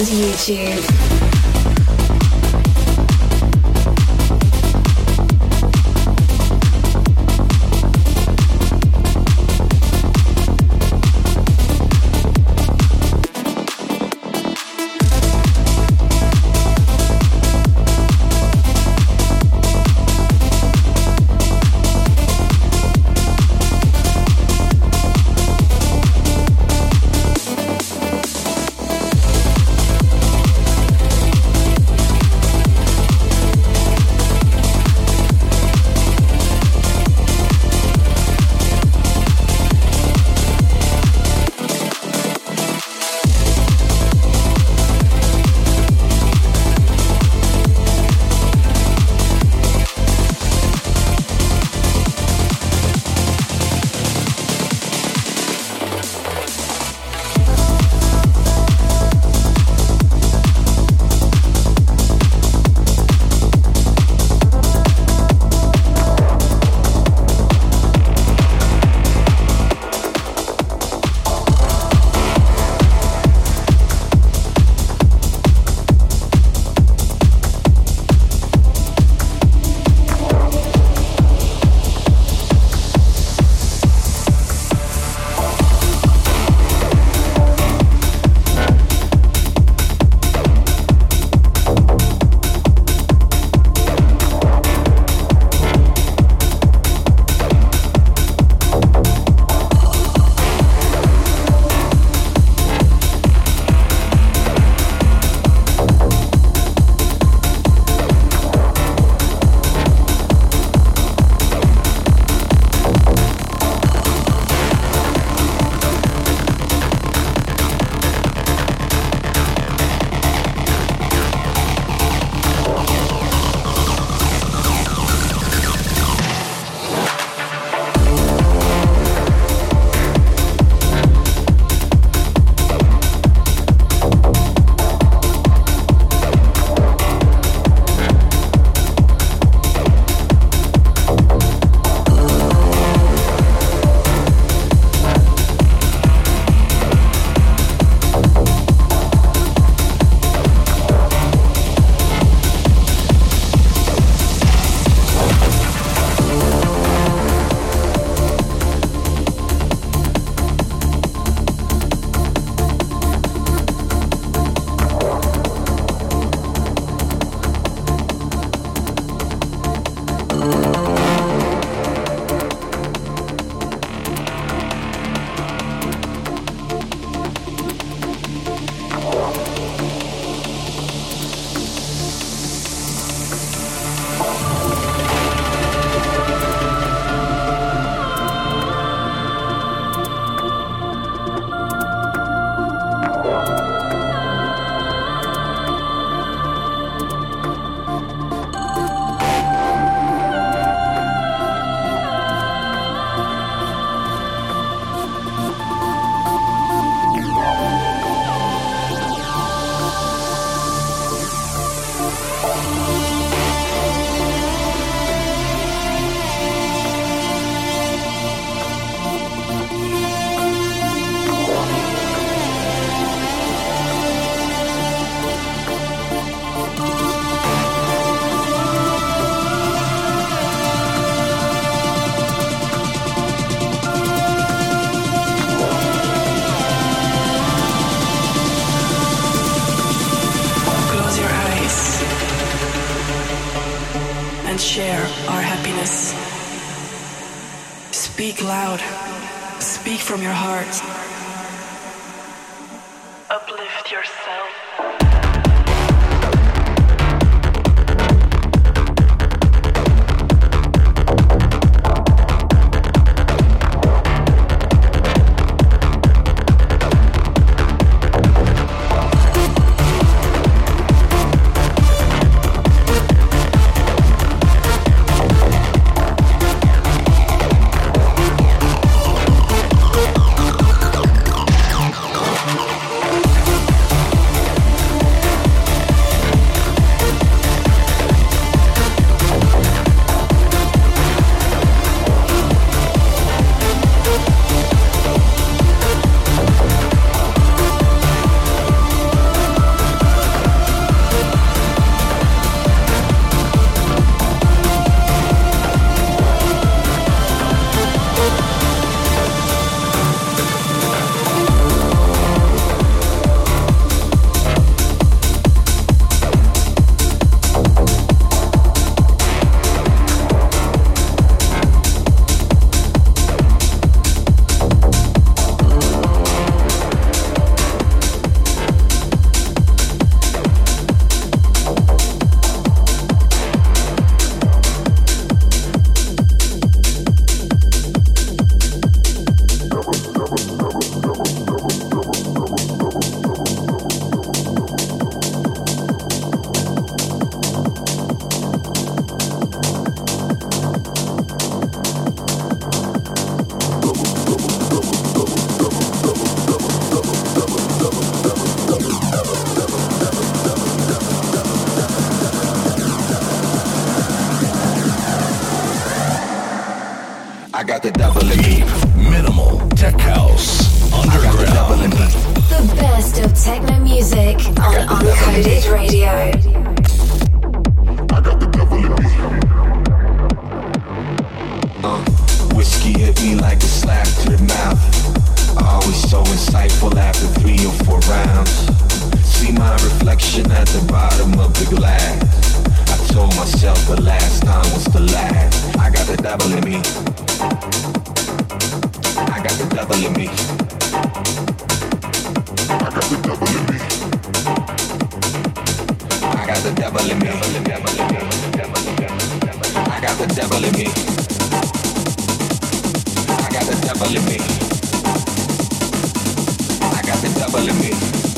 and YouTube. rounds. See my reflection at the bottom of the glass. I told myself the last time was the last. I got the devil in me. I got the devil in me. I got the devil in me. I got the devil in me. I got the devil in me. I got the devil in me double in me.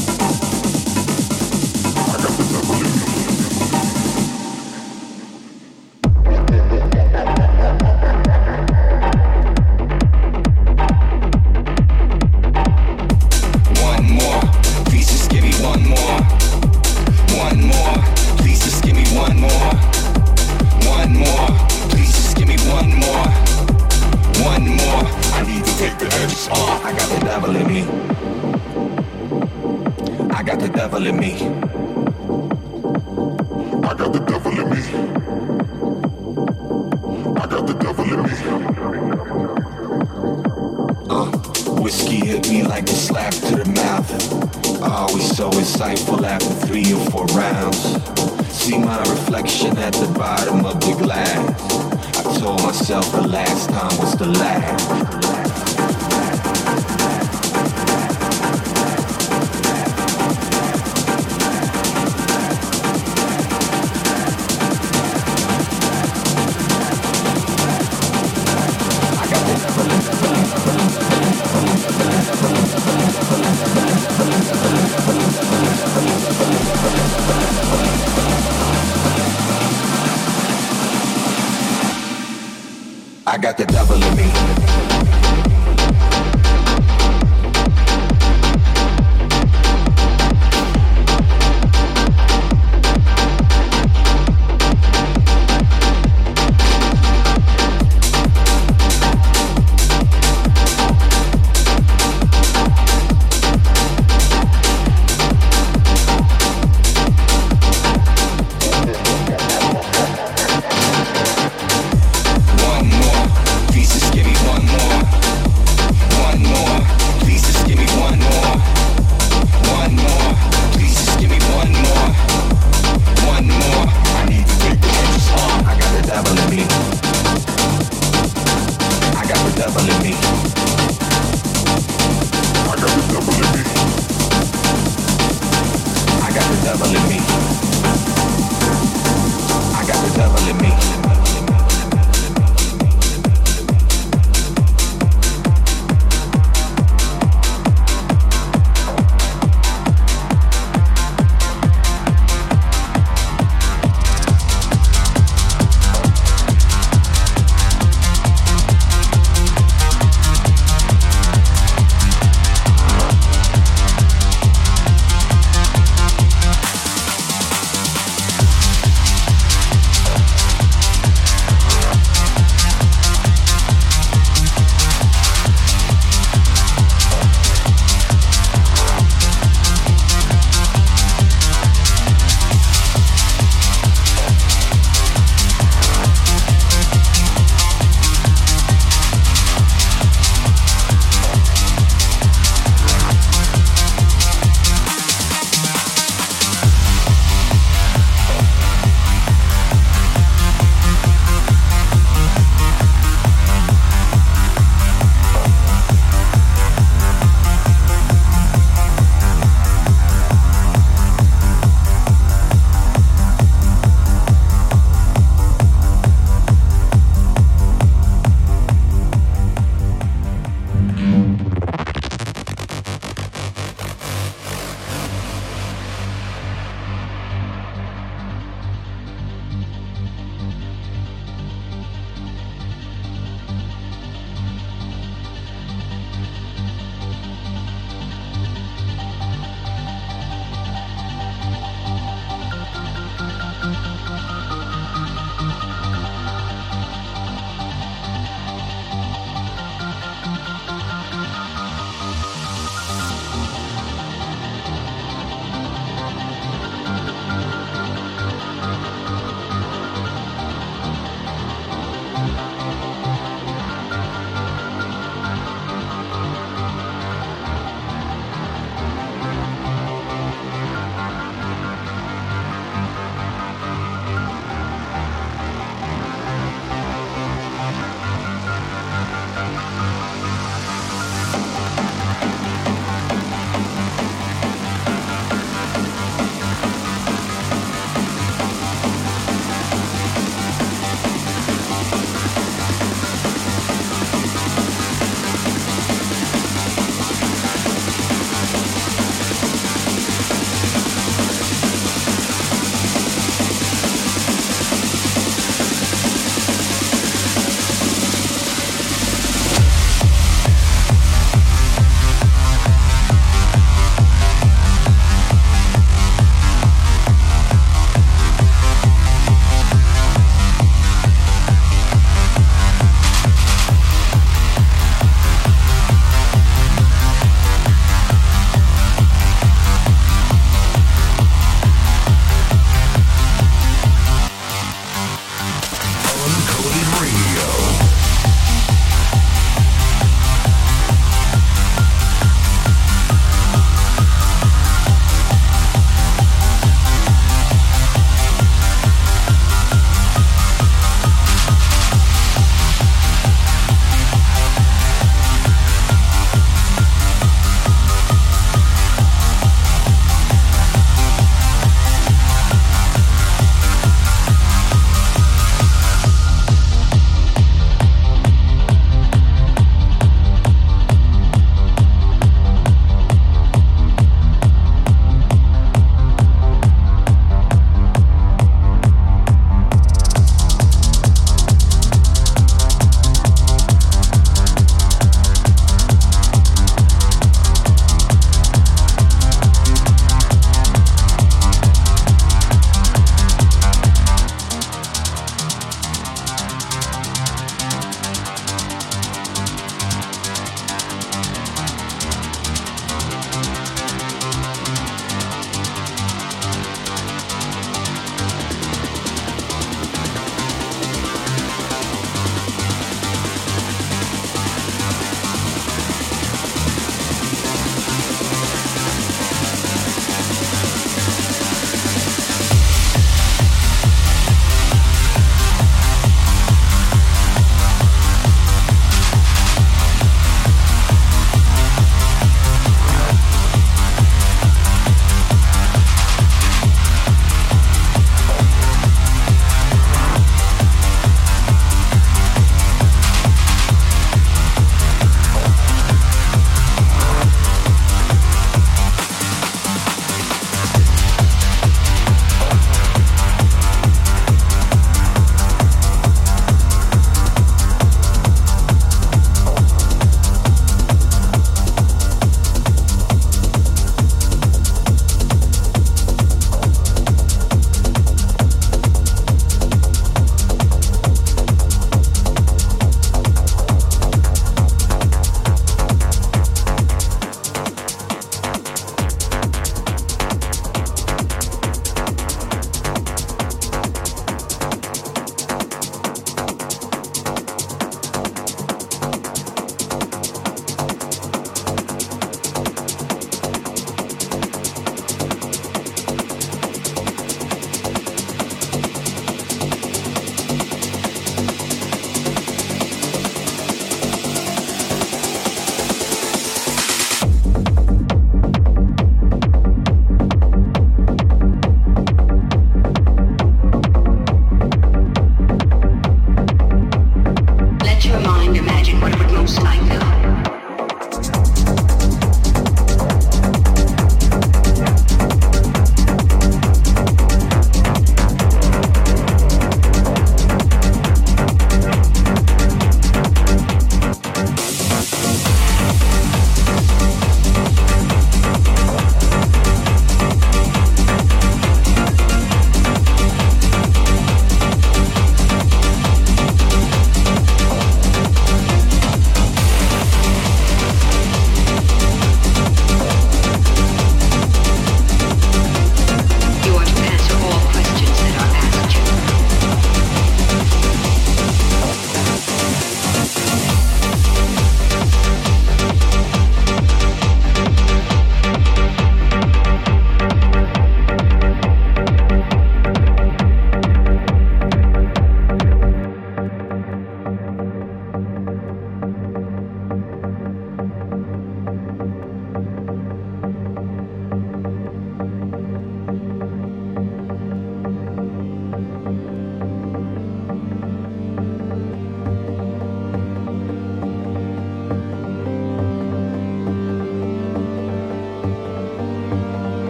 got the devil in me.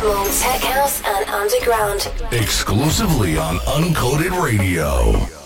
minimal, tech house, and underground. Exclusively on Uncoded Radio.